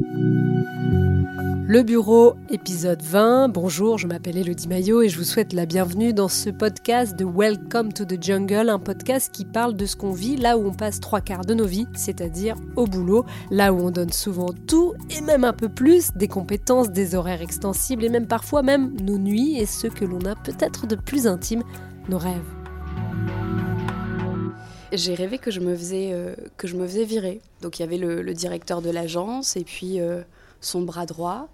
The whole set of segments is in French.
Le bureau, épisode 20. Bonjour, je m'appelle Elodie Maillot et je vous souhaite la bienvenue dans ce podcast de Welcome to the Jungle, un podcast qui parle de ce qu'on vit là où on passe trois quarts de nos vies, c'est-à-dire au boulot, là où on donne souvent tout et même un peu plus, des compétences, des horaires extensibles et même parfois même nos nuits et ce que l'on a peut-être de plus intime, nos rêves. J'ai rêvé que je me faisais, euh, que je me faisais virer. Donc il y avait le, directeur de l'agence et puis euh, son bras droit.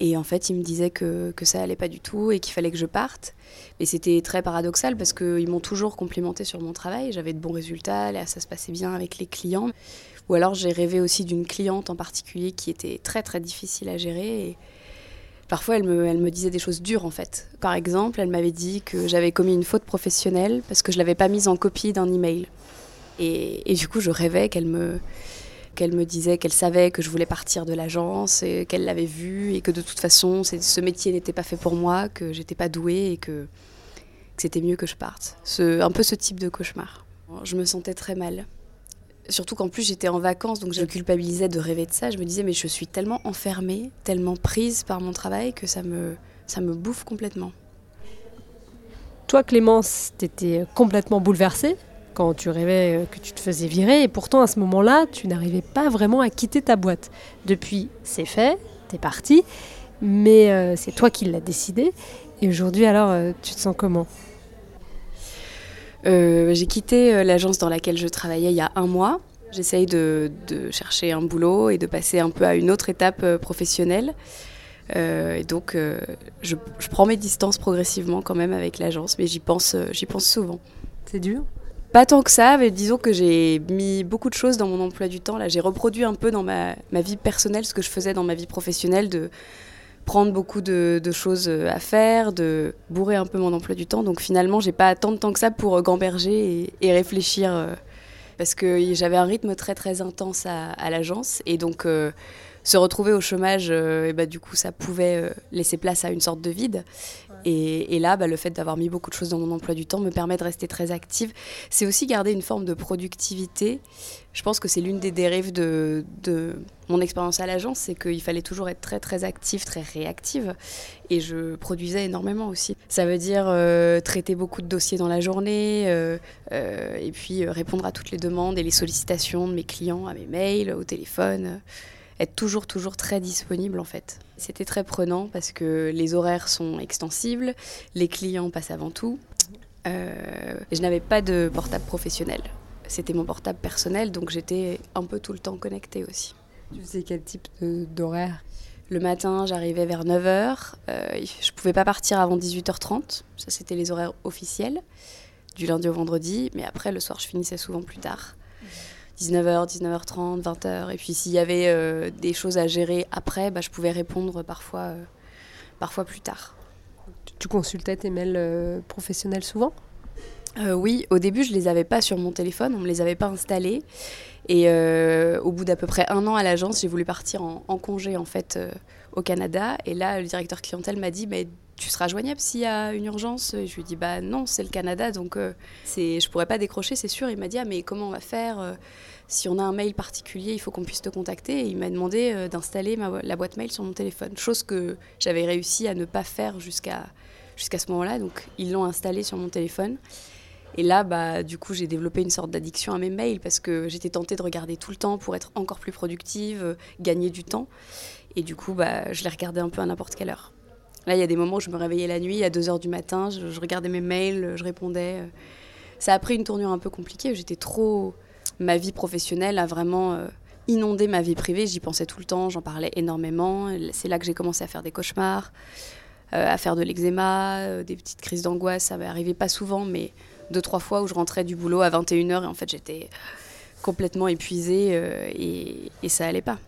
Et en fait, il me disait que, que ça allait pas du tout et qu'il fallait que je parte. Et c'était très paradoxal parce qu'ils m'ont toujours complimenté sur mon travail. J'avais de bons résultats, là, ça se passait bien avec les clients. Ou alors j'ai rêvé aussi d'une cliente en particulier qui était très très difficile à gérer. Parfois, elle me, disait des choses dures en fait. Par exemple, elle m'avait dit que j'avais commis une faute professionnelle parce que je l'avais pas mise en copie d'un email. Et, et du coup, je rêvais qu'elle me me disait qu'elle savait que je voulais partir de l'agence et qu'elle l'avait vu et que de toute façon ce métier n'était pas fait pour moi, que j'étais pas douée et que, c'était mieux que je parte. Un peu ce type de cauchemar. Je me sentais très mal. Surtout qu'en plus j'étais en vacances, donc je culpabilisais de rêver de ça. Je me disais mais je suis tellement enfermée, tellement prise par mon travail que ça me, ça me bouffe complètement. Toi Clémence, t'étais complètement bouleversée quand tu rêvais euh, que tu te faisais virer. Et pourtant, à ce moment-là, tu n'arrivais pas vraiment à quitter ta boîte. Depuis, c'est fait, t'es parti, mais euh, c'est toi qui l'as décidé. Et aujourd'hui, alors, euh, tu te sens comment? J'ai quitté l'agence dans laquelle je travaillais il y a un mois. J'essaye de, chercher un boulot et de passer un peu à une autre étape professionnelle. et donc, je, je, prends mes distances progressivement quand même avec l'agence, mais j'y pense, j'y pense souvent. C'est dur? Pas tant que ça, mais disons que j'ai mis beaucoup de choses dans mon emploi du temps. Là, j'ai reproduit un peu dans ma, vie personnelle ce que je faisais dans ma vie professionnelle, de prendre beaucoup de, choses à faire, de bourrer un peu mon emploi du temps. Donc finalement, j'ai pas tant de temps que ça pour gamberger et, réfléchir, euh, parce que j'avais un rythme très très intense à, l'agence, et donc euh, se retrouver au chômage, euh, et bah, du coup, ça pouvait laisser place à une sorte de vide. Et, là, bah, le fait d'avoir mis beaucoup de choses dans mon emploi du temps me permet de rester très active. C'est aussi garder une forme de productivité. Je pense que c'est l'une des dérives de, mon expérience à l'agence, c'est qu'il fallait toujours être très très active, très réactive. Et je produisais énormément aussi. Ça veut dire euh, traiter beaucoup de dossiers dans la journée, euh, euh, et puis répondre à toutes les demandes et les sollicitations de mes clients, à mes mails, au téléphone être toujours, toujours très disponible en fait. C'était très prenant parce que les horaires sont extensibles, les clients passent avant tout. Euh, je n'avais pas de portable professionnel. C'était mon portable personnel, donc j'étais un peu tout le temps connectée aussi. Tu sais quel type d'horaire? Le matin, j'arrivais vers 9h. Euh, je ne pouvais pas partir avant 18h30. Ça, c'était les horaires officiels, du lundi au vendredi. Mais après, le soir, je finissais souvent plus tard. 19h, 19h30, 20h. Et puis s'il y avait euh, des choses à gérer après, bah, je pouvais répondre parfois, euh, parfois plus tard. Tu consultais tes mails euh, professionnels souvent? Oui, au début je les avais pas sur mon téléphone, on me les avait pas installés. Et au bout d'à peu près un an à l'agence, j'ai voulu partir en, congé en fait au Canada. Et là, le directeur clientèle m'a dit, mais tu seras joignable s'il y a une urgence Je lui dit, bah non, c'est le Canada, donc euh, c'est, je pourrais pas décrocher, c'est sûr. Il m'a dit, ah mais comment on va faire euh, Si on a un mail particulier, il faut qu'on puisse te contacter. Il m'a demandé euh, d'installer la boîte mail sur mon téléphone, chose que j'avais réussi à ne pas faire jusqu'à, jusqu'à ce moment-là. Donc ils l'ont installé sur mon téléphone. Et là, bah, du coup, j'ai développé une sorte d'addiction à mes mails parce que j'étais tentée de regarder tout le temps pour être encore plus productive, gagner du temps. Et du coup, bah, je les regardais un peu à n'importe quelle heure. Là, il y a des moments où je me réveillais la nuit à 2h du matin, je, regardais mes mails, je répondais. Ça a pris une tournure un peu compliquée. J'étais trop. Ma vie professionnelle a vraiment euh, inondé ma vie privée. J'y pensais tout le temps, j'en parlais énormément. C'est là que j'ai commencé à faire des cauchemars, euh, à faire de l'eczéma, euh, des petites crises d'angoisse. Ça m'est arrivé pas souvent, mais deux, trois fois où je rentrais du boulot à 21h et en fait j'étais complètement épuisée et, et ça allait pas.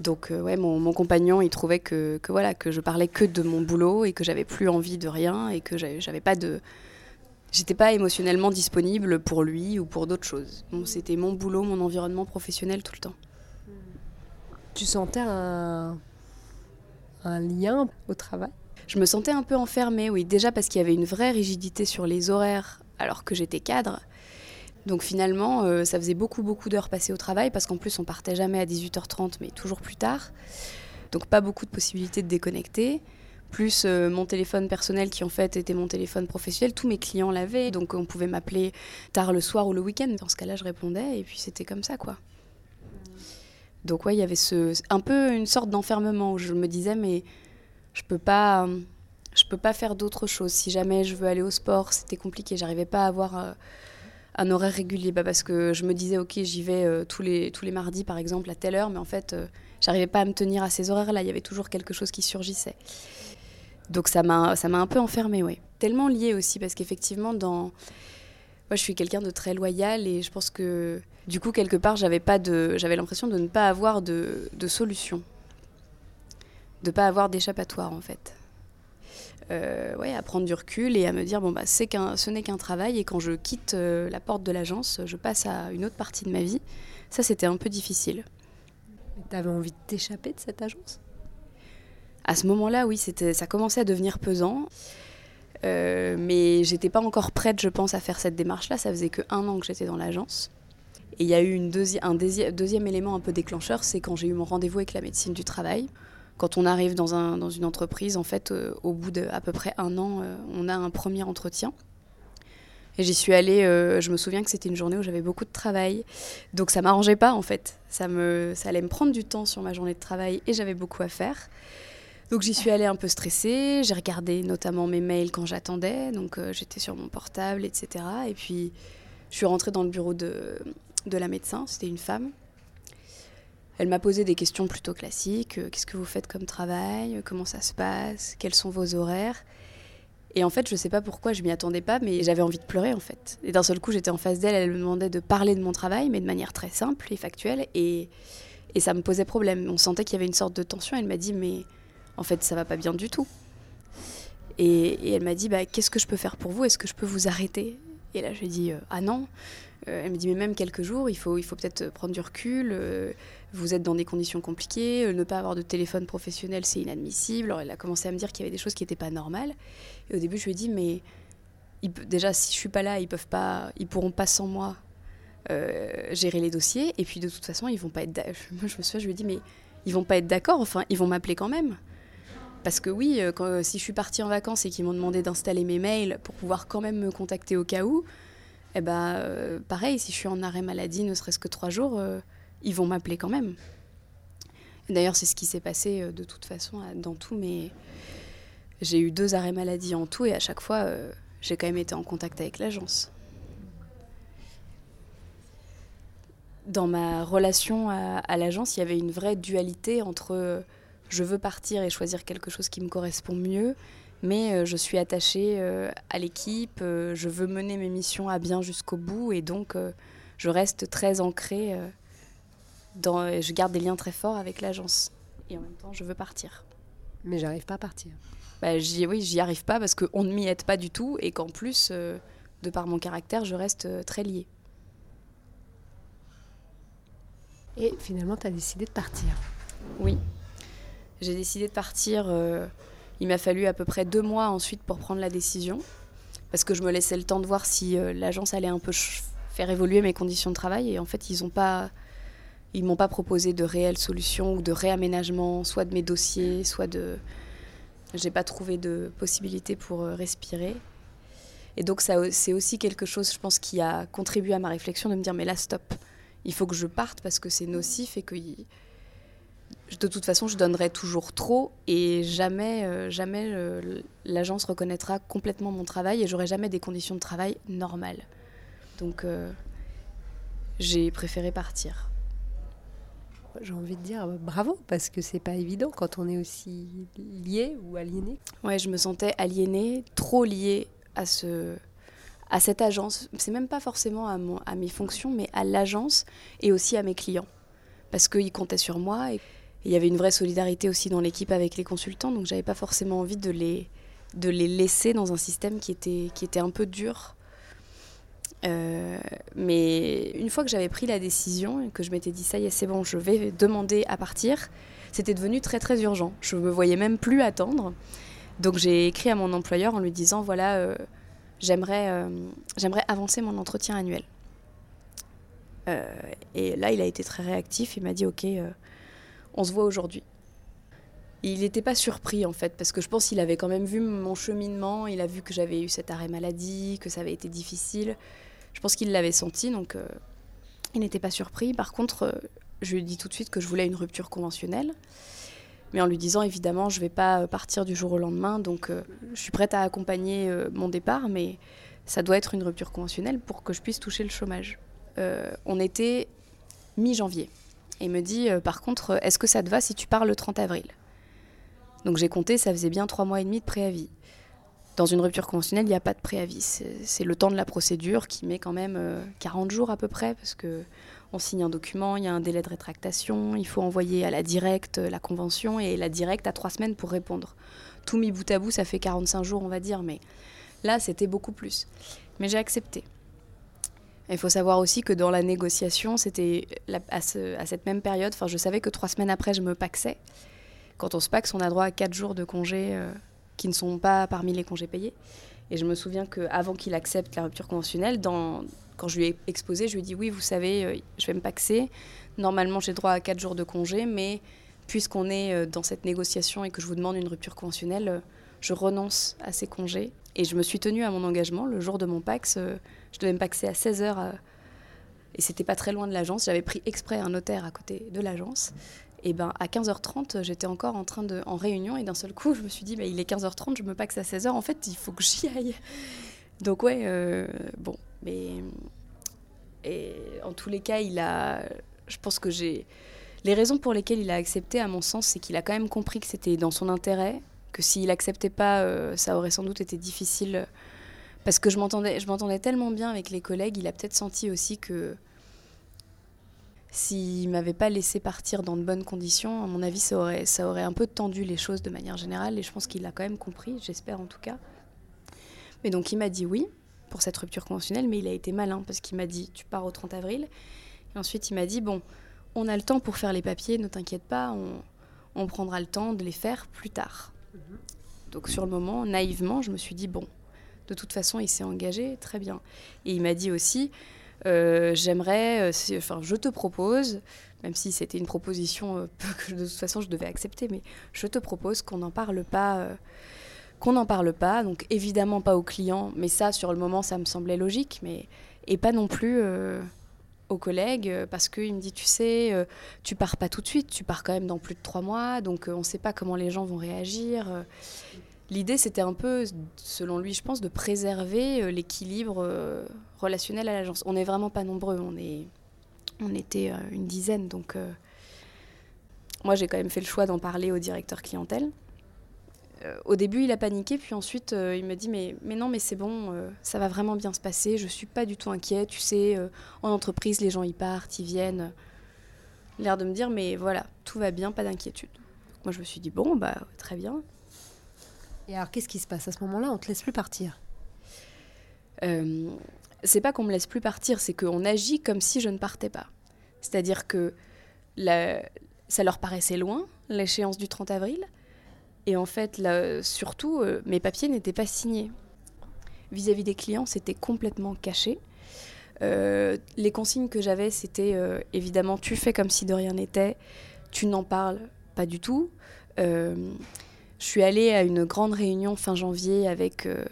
Donc euh, ouais, mon, compagnon, il trouvait que, voilà que je parlais que de mon boulot et que j'avais plus envie de rien et que j'avais pas de j'étais pas émotionnellement disponible pour lui ou pour d'autres choses. c'était mon boulot, mon environnement professionnel tout le temps. Tu sentais un, un lien au travail? Je me sentais un peu enfermée, oui. Déjà parce qu'il y avait une vraie rigidité sur les horaires alors que j'étais cadre. Donc finalement, euh, ça faisait beaucoup, beaucoup d'heures passées au travail parce qu'en plus, on partait jamais à 18h30, mais toujours plus tard. Donc pas beaucoup de possibilités de déconnecter. Plus euh, mon téléphone personnel qui en fait était mon téléphone professionnel, tous mes clients l'avaient, donc on pouvait m'appeler tard le soir ou le week-end. Dans ce cas-là, je répondais et puis c'était comme ça quoi. Donc ouais, il y avait ce, un peu une sorte d'enfermement où je me disais mais je peux pas, je peux pas faire d'autre chose. Si jamais je veux aller au sport, c'était compliqué. J'arrivais pas à avoir euh, un horaire régulier, bah, parce que je me disais ok j'y vais euh, tous les tous les mardis par exemple à telle heure, mais en fait j'arrivais pas à me tenir à ces horaires-là. Il y avait toujours quelque chose qui surgissait. Donc ça m'a un peu enfermée, oui. Tellement lié aussi parce qu'effectivement dans moi je suis quelqu'un de très loyal et je pense que du coup quelque part j'avais pas de j'avais l'impression de ne pas avoir de, de solution, de pas avoir d'échappatoire en fait. Euh, ouais, à prendre du recul et à me dire bon bah c'est qu'un ce n'est qu'un travail et quand je quitte euh, la porte de l'agence, je passe à une autre partie de ma vie. Ça c'était un peu difficile. T'avais envie de t'échapper de cette agence? À ce moment-là, oui, c'était, ça commençait à devenir pesant. Euh, mais j'étais pas encore prête, je pense, à faire cette démarche-là. Ça faisait que un an que j'étais dans l'agence. Et il y a eu une un deuxième élément un peu déclencheur, c'est quand j'ai eu mon rendez-vous avec la médecine du travail. Quand on arrive dans, un, dans une entreprise, en fait, euh, au bout d'à peu près un an, euh, on a un premier entretien. Et j'y suis allée, euh, je me souviens que c'était une journée où j'avais beaucoup de travail. Donc ça m'arrangeait pas en fait. Ça, me, ça allait me prendre du temps sur ma journée de travail et j'avais beaucoup à faire. Donc j'y suis allée un peu stressée. J'ai regardé notamment mes mails quand j'attendais. Donc j'étais sur mon portable, etc. Et puis je suis rentrée dans le bureau de, de la médecin. C'était une femme. Elle m'a posé des questions plutôt classiques. Euh, qu'est-ce que vous faites comme travail Comment ça se passe Quels sont vos horaires et en fait, je sais pas pourquoi, je m'y attendais pas, mais j'avais envie de pleurer en fait. Et d'un seul coup, j'étais en face d'elle, elle me demandait de parler de mon travail, mais de manière très simple et factuelle, et, et ça me posait problème. On sentait qu'il y avait une sorte de tension. Elle m'a dit, mais en fait, ça va pas bien du tout. Et, elle m'a dit, bah, qu'est-ce que je peux faire pour vous? Est-ce que je peux vous arrêter? Et là, je lui ai dit, euh, ah non. Euh, elle me dit, mais même quelques jours, il faut, il faut peut-être prendre du recul. Euh, vous êtes dans des conditions compliquées, euh, ne pas avoir de téléphone professionnel, c'est inadmissible. Alors elle a commencé à me dire qu'il y avait des choses qui n'étaient pas normales. Et au début, je lui ai dit, mais déjà, si je suis pas là, ils peuvent pas, ils pourront pas sans moi euh, gérer les dossiers. Et puis de toute façon, ils vont pas être. Moi, je me souviens, je lui ai dit, mais ils vont pas être d'accord. Enfin, ils vont m'appeler quand même. Parce que oui, euh, si je suis partie en vacances et qu'ils m'ont demandé d'installer mes mails pour pouvoir quand même me contacter au cas où, eh ben, pareil, si je suis en arrêt maladie, ne serait-ce que trois jours, ils vont m'appeler quand même. D'ailleurs, c'est ce qui s'est passé euh, de toute façon dans tout, mais j'ai eu deux arrêts maladie en tout et à chaque fois, euh, j'ai quand même été en contact avec l'agence. Dans ma relation à, l'agence, il y avait une vraie dualité entre euh, je veux partir et choisir quelque chose qui me correspond mieux, mais je suis attachée à l'équipe, je veux mener mes missions à bien jusqu'au bout et donc je reste très ancrée je garde des liens très forts avec l'agence. Et en même temps, je veux partir. Mais j'arrive pas à partir. Bah, oui, j'y arrive pas parce qu'on ne m'y aide pas du tout et qu'en plus, euh, de par mon caractère, je reste euh, très liée. Et finalement, tu as décidé de partir Oui. J'ai décidé de partir. Euh, il m'a fallu à peu près deux mois ensuite pour prendre la décision. Parce que je me laissais le temps de voir si l'agence allait un peu faire évoluer mes conditions de travail. Et en fait, ils n'ont pas ils m'ont pas proposé de réelles solutions ou de réaménagement, soit de mes dossiers, soit de. J'ai pas trouvé de possibilité pour euh, respirer. Et donc, c'est aussi quelque chose, je pense, qui a contribué à ma réflexion de me dire mais là, stop. Il faut que je parte parce que c'est nocif et que de toute façon, je donnerai toujours trop et jamais, euh, jamais euh, l'agence reconnaîtra complètement mon travail et j'aurai jamais des conditions de travail normales. Donc, j'ai préféré partir j'ai envie de dire bravo parce que c'est pas évident quand on est aussi lié ou aliéné. Ouais, je me sentais aliénée, trop liée à ce à cette agence. C'est même pas forcément à, à mes fonctions, mais à l'agence et aussi à mes clients parce qu'ils comptaient sur moi et il y avait une vraie solidarité aussi dans l'équipe avec les consultants, donc j'avais pas forcément envie de les de les laisser dans un système qui était qui était un peu dur euh, mais une fois que j'avais pris la décision et que je m'étais dit ça y est, c'est bon, je vais demander à partir, c'était devenu très très urgent. Je me voyais même plus attendre. Donc j'ai écrit à mon employeur en lui disant voilà, euh, j'aimerais, euh, j'aimerais avancer mon entretien annuel. et là, il a été très réactif. Il m'a dit Ok, on se voit aujourd'hui. Il n'était pas surpris en fait, parce que je pense qu'il avait quand même vu mon cheminement, il a vu que j'avais eu cet arrêt maladie, que ça avait été difficile. Je pense qu'il l'avait senti, donc euh, il n'était pas surpris. Par contre, euh, je lui ai dit tout de suite que je voulais une rupture conventionnelle, mais en lui disant évidemment, je ne vais pas partir du jour au lendemain, donc euh, je suis prête à accompagner mon départ, mais ça doit être une rupture conventionnelle pour que je puisse toucher le chômage. on était mi-janvier. Et il me dit, par contre, est-ce que ça te va si tu pars le 30 avril? Donc j'ai compté, ça faisait bien trois mois et demi de préavis. Dans une rupture conventionnelle, il n'y a pas de préavis. C'est le temps de la procédure qui met quand même 40 euh, jours à peu près, parce que on signe un document, il y a un délai de rétractation, il faut envoyer à la directe euh, la convention, et la directe a trois semaines pour répondre. Tout mis bout à bout, ça fait 45 jours, on va dire, mais là, c'était beaucoup plus. Mais j'ai accepté. Il faut savoir aussi que dans la négociation, c'était à, cette même période, enfin, je savais que trois semaines après, je me paxais. Quand on se paxe, on a droit à 4 jours de congés euh, qui ne sont pas parmi les congés payés. Et je me souviens qu'avant qu'il accepte la rupture conventionnelle, quand je lui ai exposé, je lui ai dit oui, vous savez, euh, je vais me paxer. Normalement, j'ai droit à 4 jours de congés, mais puisqu'on est euh, dans cette négociation et que je vous demande une rupture conventionnelle, je renonce à ces congés. Et je me suis tenue à mon engagement. Le jour de mon Pax, je devais me paxer à 16h. Et c'était pas très loin de l'agence. J'avais pris exprès un notaire à côté de l'agence. Et ben à 15h30, j'étais encore en train de en réunion et d'un seul coup, je me suis dit il est 15h30, je me paxe à 16h. En fait, il faut que j'y aille. Donc ouais, euh, bon, mais et en tous les cas, il a, je pense que j'ai les raisons pour lesquelles il a accepté, à mon sens, c'est qu'il a quand même compris que c'était dans son intérêt, que s'il acceptait pas, euh, ça aurait sans doute été difficile. Parce que je m'entendais, je m'entendais tellement bien avec les collègues, il a peut-être senti aussi que s'il m'avait pas laissé partir dans de bonnes conditions, à mon avis, ça aurait, ça aurait un peu tendu les choses de manière générale. Et je pense qu'il l'a quand même compris, j'espère en tout cas. Mais donc il m'a dit oui pour cette rupture conventionnelle, mais il a été malin parce qu'il m'a dit tu pars au 30 avril. Et ensuite il m'a dit bon, on a le temps pour faire les papiers, ne t'inquiète pas, on, on, prendra le temps de les faire plus tard. Mhm. Donc sur le moment, naïvement, je me suis dit bon, de toute façon il s'est engagé, très bien. Et il m'a dit aussi euh, j'aimerais, euh, enfin, je te propose, même si c'était une proposition euh, que de toute façon je devais accepter, mais je te propose qu'on n'en parle pas, qu'on n'en parle pas. Donc évidemment pas aux clients, mais ça sur le moment ça me semblait logique, mais et pas non plus aux collègues parce qu'il me dit tu sais tu pars pas tout de suite tu pars quand même dans plus de trois mois donc on ne sait pas comment les gens vont réagir L'idée, c'était un peu, selon lui, je pense, de préserver euh, l'équilibre euh, relationnel à l'agence. On n'est vraiment pas nombreux, on, est, on était euh, une dizaine. Donc, moi, j'ai quand même fait le choix d'en parler au directeur clientèle. au début, il a paniqué, puis ensuite, il me dit mais, mais non, mais c'est bon, ça va vraiment bien se passer, je suis pas du tout inquiet. Tu sais, en entreprise, les gens y partent, ils viennent. L'air de me dire mais voilà, tout va bien, pas d'inquiétude. Moi, je me suis dit bon, bah très bien. Alors, qu'est-ce qui se passe à ce moment-là? On te laisse plus partir euh, C'est pas qu'on me laisse plus partir, c'est qu'on agit comme si je ne partais pas. C'est-à-dire que ça leur paraissait loin, l'échéance du 30 avril. Et en fait, surtout, euh, mes papiers n'étaient pas signés. Vis-à-vis des clients, c'était complètement caché. Euh, les consignes que j'avais, c'était évidemment, tu fais comme si de rien n'était, tu n'en parles pas du tout. Je suis allée à une grande réunion fin janvier avec euh,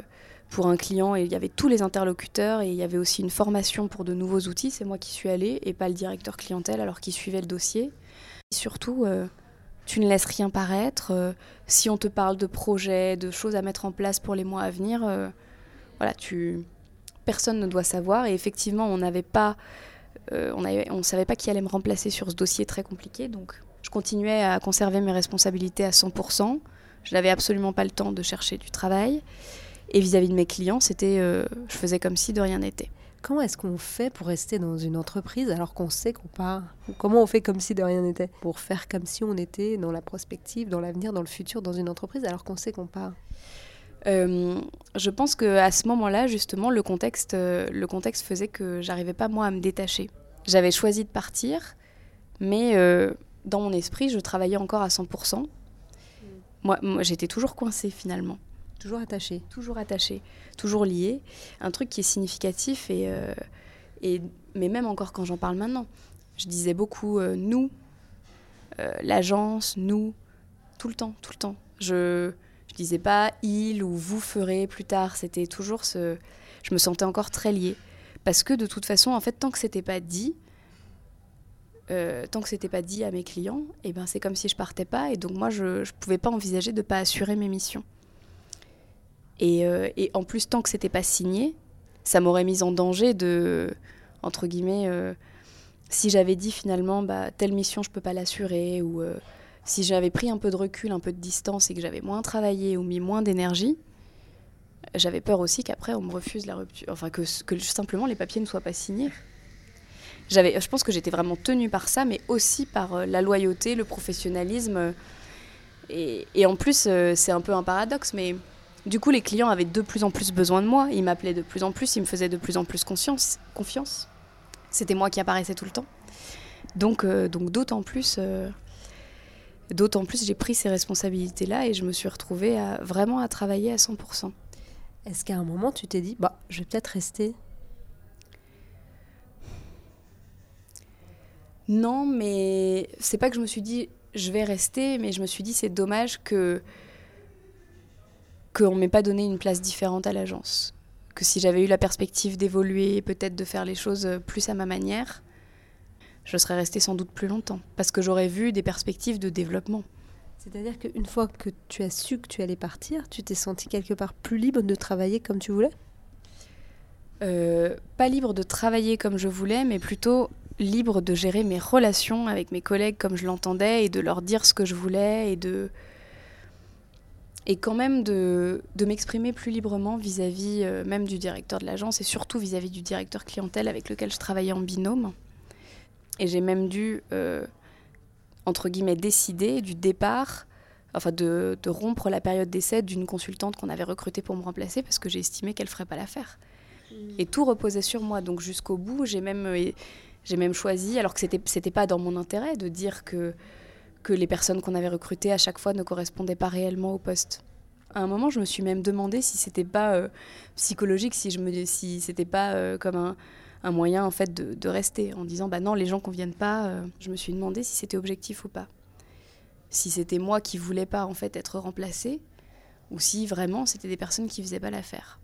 pour un client et il y avait tous les interlocuteurs et il y avait aussi une formation pour de nouveaux outils. C'est moi qui suis allée et pas le directeur clientèle alors qu'il suivait le dossier. Et surtout, euh, tu ne laisses rien paraître. Euh, si on te parle de projets, de choses à mettre en place pour les mois à venir, voilà, personne ne doit savoir. Et effectivement, on n'avait pas, on ne savait pas qui allait me remplacer sur ce dossier très compliqué. Donc, je continuais à conserver mes responsabilités à 100%. Je n'avais absolument pas le temps de chercher du travail. Et vis-à-vis de mes clients, c'était, euh, je faisais comme si de rien n'était. Comment est-ce qu'on fait pour rester dans une entreprise alors qu'on sait qu'on part Comment on fait comme si de rien n'était? Pour faire comme si on était dans la prospective, dans l'avenir, dans le futur, dans une entreprise alors qu'on sait qu'on part? Euh, je pense qu'à ce moment-là, justement, le contexte, euh, le contexte faisait que j'arrivais pas moi à me détacher. J'avais choisi de partir, mais dans mon esprit, je travaillais encore à 100%. Moi, j'étais toujours coincée finalement. Toujours attachée. Toujours attachée, toujours liée. Un truc qui est significatif et, euh, et mais même encore quand j'en parle maintenant, je disais beaucoup euh, nous, euh, l'agence, nous, tout le temps, tout le temps. Je je disais pas il ou vous ferez plus tard. C'était toujours ce. Je me sentais encore très liée parce que de toute façon, en fait, tant que c'était pas dit, euh, tant que c'était pas dit à mes clients, et eh ben c'est comme si je partais pas. Et donc moi, je ne pouvais pas envisager de pas assurer mes missions. Et, et en plus, tant que c'était pas signé, ça m'aurait mise en danger de, entre guillemets, euh, si j'avais dit finalement, bah, telle mission, je peux pas l'assurer, ou euh, si j'avais pris un peu de recul, un peu de distance et que j'avais moins travaillé ou mis moins d'énergie, j'avais peur aussi qu'après on me refuse la rupture, enfin que, que simplement les papiers ne soient pas signés. J'avais, je pense que j'étais vraiment tenue par ça, mais aussi par euh, la loyauté, le professionnalisme. Et, et en plus, c'est un peu un paradoxe, mais du coup, les clients avaient de plus en plus besoin de moi. Ils m'appelaient de plus en plus, ils me faisaient de plus en plus confiance. C'était moi qui apparaissais tout le temps. Donc, euh, donc d'autant plus, euh, d'autant plus, j'ai pris ces responsabilités-là et je me suis retrouvée vraiment à travailler à 100%. Est-ce qu'à un moment, tu t'es dit, bah, je vais peut-être rester Non, mais c'est pas que je me suis dit, je vais rester, mais je me suis dit, c'est dommage que qu'on m'ait pas donné une place différente à l'agence. Que si j'avais eu la perspective d'évoluer, peut-être de faire les choses plus à ma manière, je serais restée sans doute plus longtemps. Parce que j'aurais vu des perspectives de développement. C'est-à-dire qu'une fois que tu as su que tu allais partir, tu t'es senti quelque part plus libre de travailler comme tu voulais? Euh, Pas libre de travailler comme je voulais, mais plutôt libre de gérer mes relations avec mes collègues comme je l'entendais et de leur dire ce que je voulais et de, et quand même de, de m'exprimer plus librement vis-à-vis euh, même du directeur de l'agence et surtout vis-à-vis du directeur clientèle avec lequel je travaillais en binôme. Et j'ai même dû, euh, entre guillemets, décider du départ, enfin de, de rompre la période d'essai d'une consultante qu'on avait recrutée pour me remplacer parce que j'ai estimé qu'elle ferait pas l'affaire. Mmh. Et tout reposait sur moi. Donc jusqu'au bout, j'ai même, euh, j'ai même choisi, alors que c'était, c'était pas dans mon intérêt, de dire que que les personnes qu'on avait recrutées à chaque fois ne correspondaient pas réellement au poste. À un moment, je me suis même demandé si c'était pas euh, psychologique, si si c'était pas euh, comme un, un, moyen en fait de, de, rester, en disant bah non, les gens conviennent pas. Euh. je me suis demandé si c'était objectif ou pas, si c'était moi qui voulais pas en fait être remplacée, ou si vraiment c'était des personnes qui faisaient pas l'affaire.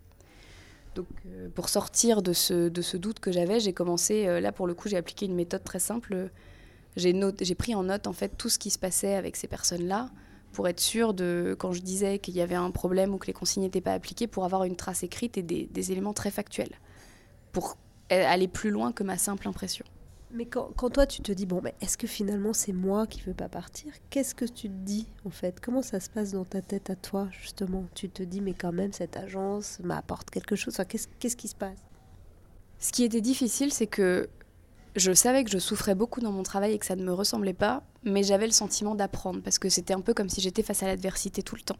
Donc, pour sortir de ce, doute que j'avais, j'ai commencé, là pour le coup, j'ai appliqué une méthode très simple j'ai pris en note en fait tout ce qui se passait avec ces personnes-là pour être sûr de, quand je disais qu'il y avait un problème ou que les consignes n'étaient pas appliquées, pour avoir une trace écrite et des, des éléments très factuels, pour aller plus loin que ma simple impression. Mais quand, toi tu te dis, bon, mais est-ce que finalement c'est moi qui veux pas partir? Qu'est-ce que tu te dis en fait? Comment ça se passe dans ta tête à toi justement? Tu te dis, mais quand même cette agence m'apporte quelque chose. Enfin, Qu'est-ce qu'est-ce qui se passe? Ce qui était difficile, c'est que je savais que je souffrais beaucoup dans mon travail et que ça ne me ressemblait pas, mais j'avais le sentiment d'apprendre parce que c'était un peu comme si j'étais face à l'adversité tout le temps.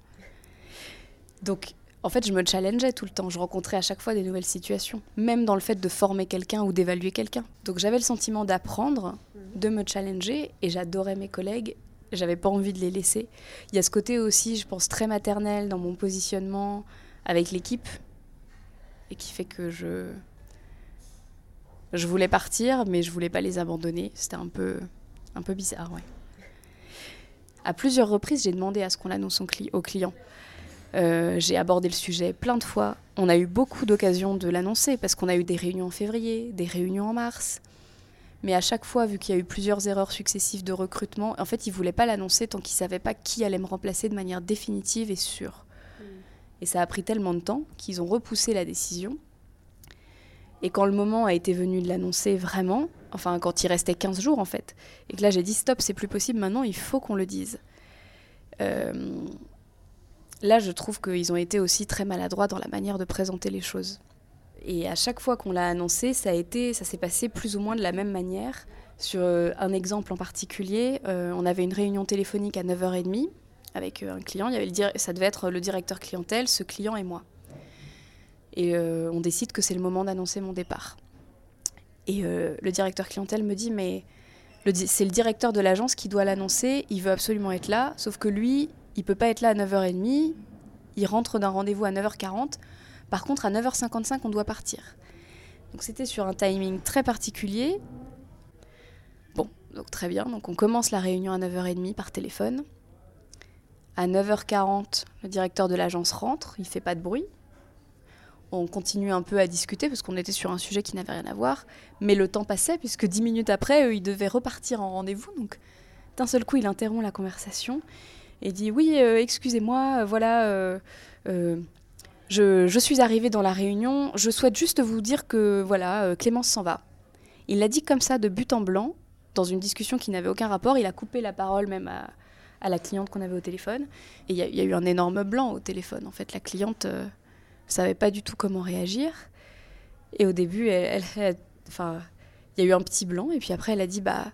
Donc, en fait, je me challengeais tout le temps. Je rencontrais à chaque fois des nouvelles situations, même dans le fait de former quelqu'un ou d'évaluer quelqu'un. Donc, j'avais le sentiment d'apprendre, de me challenger, et j'adorais mes collègues. J'avais pas envie de les laisser. Il y a ce côté aussi, je pense, très maternel dans mon positionnement avec l'équipe, et qui fait que je je voulais partir, mais je voulais pas les abandonner. C'était un peu, un peu bizarre. À plusieurs reprises, j'ai demandé à ce qu'on l'annonce au client. Euh, j'ai abordé le sujet plein de fois. On a eu beaucoup d'occasions de l'annoncer parce qu'on a eu des réunions en février, des réunions en mars. Mais à chaque fois, vu qu'il y a eu plusieurs erreurs successives de recrutement, en fait, ils ne voulaient pas l'annoncer tant qu'ils ne savaient pas qui allait me remplacer de manière définitive et sûre. Mm. Et ça a pris tellement de temps qu'ils ont repoussé la décision. Et quand le moment a été venu de l'annoncer vraiment, enfin quand il restait 15 jours en fait, et que là j'ai dit stop, c'est plus possible maintenant, il faut qu'on le dise. Euh, là je trouve qu'ils ont été aussi très maladroits dans la manière de présenter les choses. Et à chaque fois qu'on l'a annoncé, ça a été, ça s'est passé plus ou moins de la même manière. Sur euh, un exemple en particulier, euh, on avait une réunion téléphonique à 9h30 avec un client. Il y avait le ça devait être le directeur clientèle, ce client et moi et euh, on décide que c'est le moment d'annoncer mon départ. Et euh, le directeur clientèle me dit mais c'est le directeur de l'agence qui doit l'annoncer, il veut absolument être là, sauf que lui, il peut pas être là à 9h30, il rentre d'un rendez-vous à 9h40, par contre à 9h55 on doit partir. Donc c'était sur un timing très particulier. Bon, donc très bien. Donc on commence la réunion à 9h30 par téléphone. À 9h40, le directeur de l'agence rentre, il fait pas de bruit. On continue un peu à discuter parce qu'on était sur un sujet qui n'avait rien à voir. Mais le temps passait puisque dix minutes après, eux, ils devaient repartir en rendez-vous. Donc d'un seul coup, il interrompt la conversation et dit Oui, euh, excusez-moi, euh, voilà, euh, je, suis arrivé dans la réunion. Je souhaite juste vous dire que voilà, Clémence s'en va. Il l'a dit comme ça, de but en blanc, dans une discussion qui n'avait aucun rapport. Il a coupé la parole même à, la cliente qu'on avait au téléphone. Et il y, a eu un énorme blanc au téléphone. En fait, la cliente ne savait pas du tout comment réagir. Et au début, il y a eu un petit blanc. Et puis après, elle a dit Bah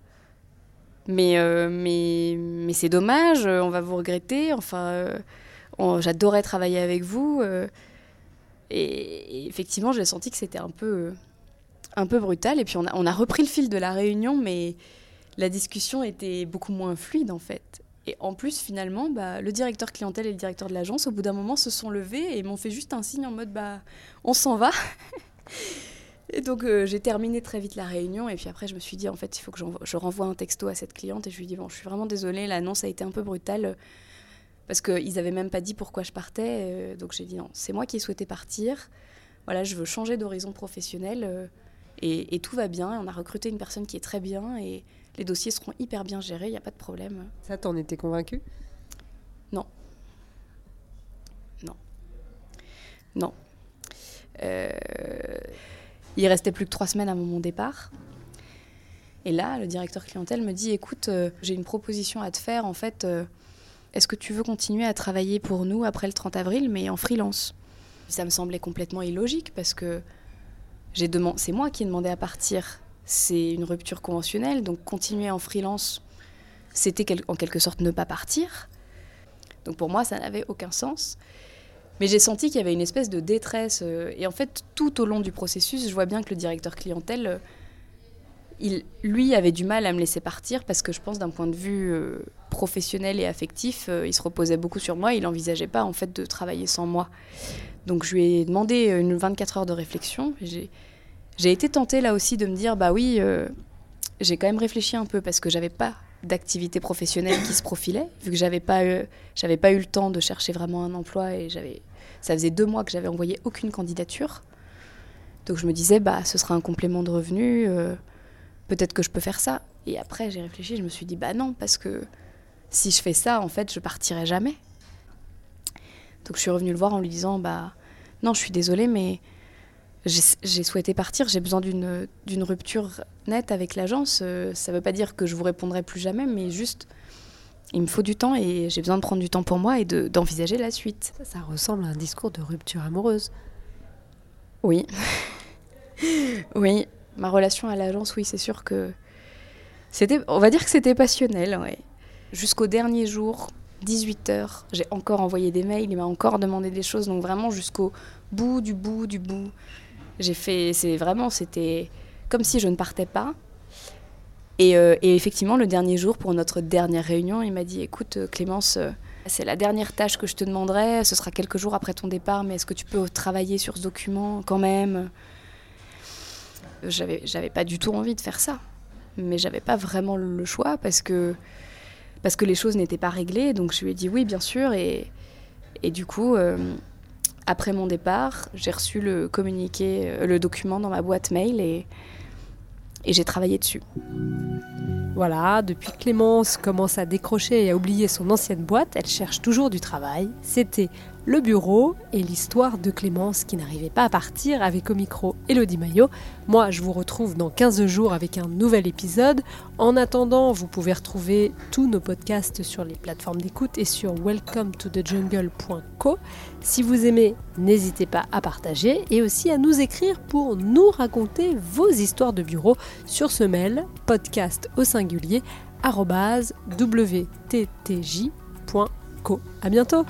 mais, euh, mais, mais c'est dommage, euh, on va vous regretter. Enfin, euh, j'adorais travailler avec vous. Et, effectivement, j'ai senti que c'était un peu, un peu brutal. Et puis, on a, on a repris le fil de la réunion, mais la discussion était beaucoup moins fluide, en fait. Et en plus, finalement, bah, le directeur clientèle et le directeur de l'agence, au bout d'un moment, se sont levés et m'ont fait juste un signe en mode bah, on s'en va. Et donc euh, j'ai terminé très vite la réunion et puis après je me suis dit en fait il faut que je renvoie un texto à cette cliente et je lui dis bon je suis vraiment désolée l'annonce a été un peu brutale parce qu'ils n'avaient même pas dit pourquoi je partais euh, donc j'ai dit non c'est moi qui ai souhaité partir voilà je veux changer d'horizon professionnel euh, et, et, tout va bien on a recruté une personne qui est très bien et les dossiers seront hyper bien gérés il n'y a pas de problème. Ça t'en étais convaincue? Non. Non. Non. Euh il restait plus que trois semaines à mon départ. Et là, le directeur clientèle me dit écoute, euh, j'ai une proposition à te faire. En fait, euh, est-ce que tu veux continuer à travailler pour nous après le 30 avril, mais en freelance? Ça me semblait complètement illogique parce que j'ai c'est moi qui ai demandé à partir. C'est une rupture conventionnelle, donc continuer en freelance, c'était en quelque sorte ne pas partir. Donc pour moi, ça n'avait aucun sens. Mais j'ai senti qu'il y avait une espèce de détresse. Euh, et en fait, tout au long du processus, je vois bien que le directeur clientèle, euh, il, lui, avait du mal à me laisser partir parce que je pense d'un point de vue euh, professionnel et affectif, il se reposait beaucoup sur moi. Il n'envisageait pas en fait de travailler sans moi. Donc je lui ai demandé une 24 heures de réflexion. J'ai été tentée là aussi de me dire bah oui, j'ai quand même réfléchi un peu parce que j'avais pas d'activité professionnelle qui se profilait, vu que j'avais pas, j'avais pas eu le temps de chercher vraiment un emploi et j'avais ça faisait deux mois que j'avais envoyé aucune candidature. Donc je me disais, bah, ce sera un complément de revenu, euh, peut-être que je peux faire ça. Et après, j'ai réfléchi, je me suis dit, bah non, parce que si je fais ça, en fait, je partirai jamais. Donc je suis revenue le voir en lui disant, bah non, je suis désolée, mais j'ai souhaité partir, j'ai besoin d'une rupture nette avec l'agence. Euh, ça ne veut pas dire que je vous répondrai plus jamais, mais juste il me faut du temps et j'ai besoin de prendre du temps pour moi et d'envisager la suite. Ça, ça, ressemble à un discours de rupture amoureuse. Oui. oui, ma relation à l'agence, oui, c'est sûr que c'était, on va dire que c'était passionnel, ouais. Jusqu'au dernier jour, 18h, j'ai encore envoyé des mails, il m'a encore demandé des choses, donc vraiment jusqu'au bout du bout du bout. J'ai fait, c'est vraiment, c'était comme si je ne partais pas, euh, et, effectivement, le dernier jour, pour notre dernière réunion, il m'a dit Écoute, euh, Clémence, euh, c'est la dernière tâche que je te demanderai. Ce sera quelques jours après ton départ, mais est-ce que tu peux travailler sur ce document quand même? J'avais, pas du tout envie de faire ça. Mais j'avais pas vraiment le choix parce que, parce que les choses n'étaient pas réglées. Donc je lui ai dit oui, bien sûr. Et, et du coup, après mon départ, j'ai reçu le communiqué, le document dans ma boîte mail et et j'ai travaillé dessus. Voilà, depuis Clémence commence à décrocher et à oublier son ancienne boîte, elle cherche toujours du travail. C'était le bureau et l'histoire de Clémence qui n'arrivait pas à partir avec au micro Elodie Maillot. Moi, je vous retrouve dans 15 jours avec un nouvel épisode. En attendant, vous pouvez retrouver tous nos podcasts sur les plateformes d'écoute et sur welcometothejungle.co. Si vous aimez, n'hésitez pas à partager et aussi à nous écrire pour nous raconter vos histoires de bureau sur ce mail podcast au singulier wttj.co. À bientôt!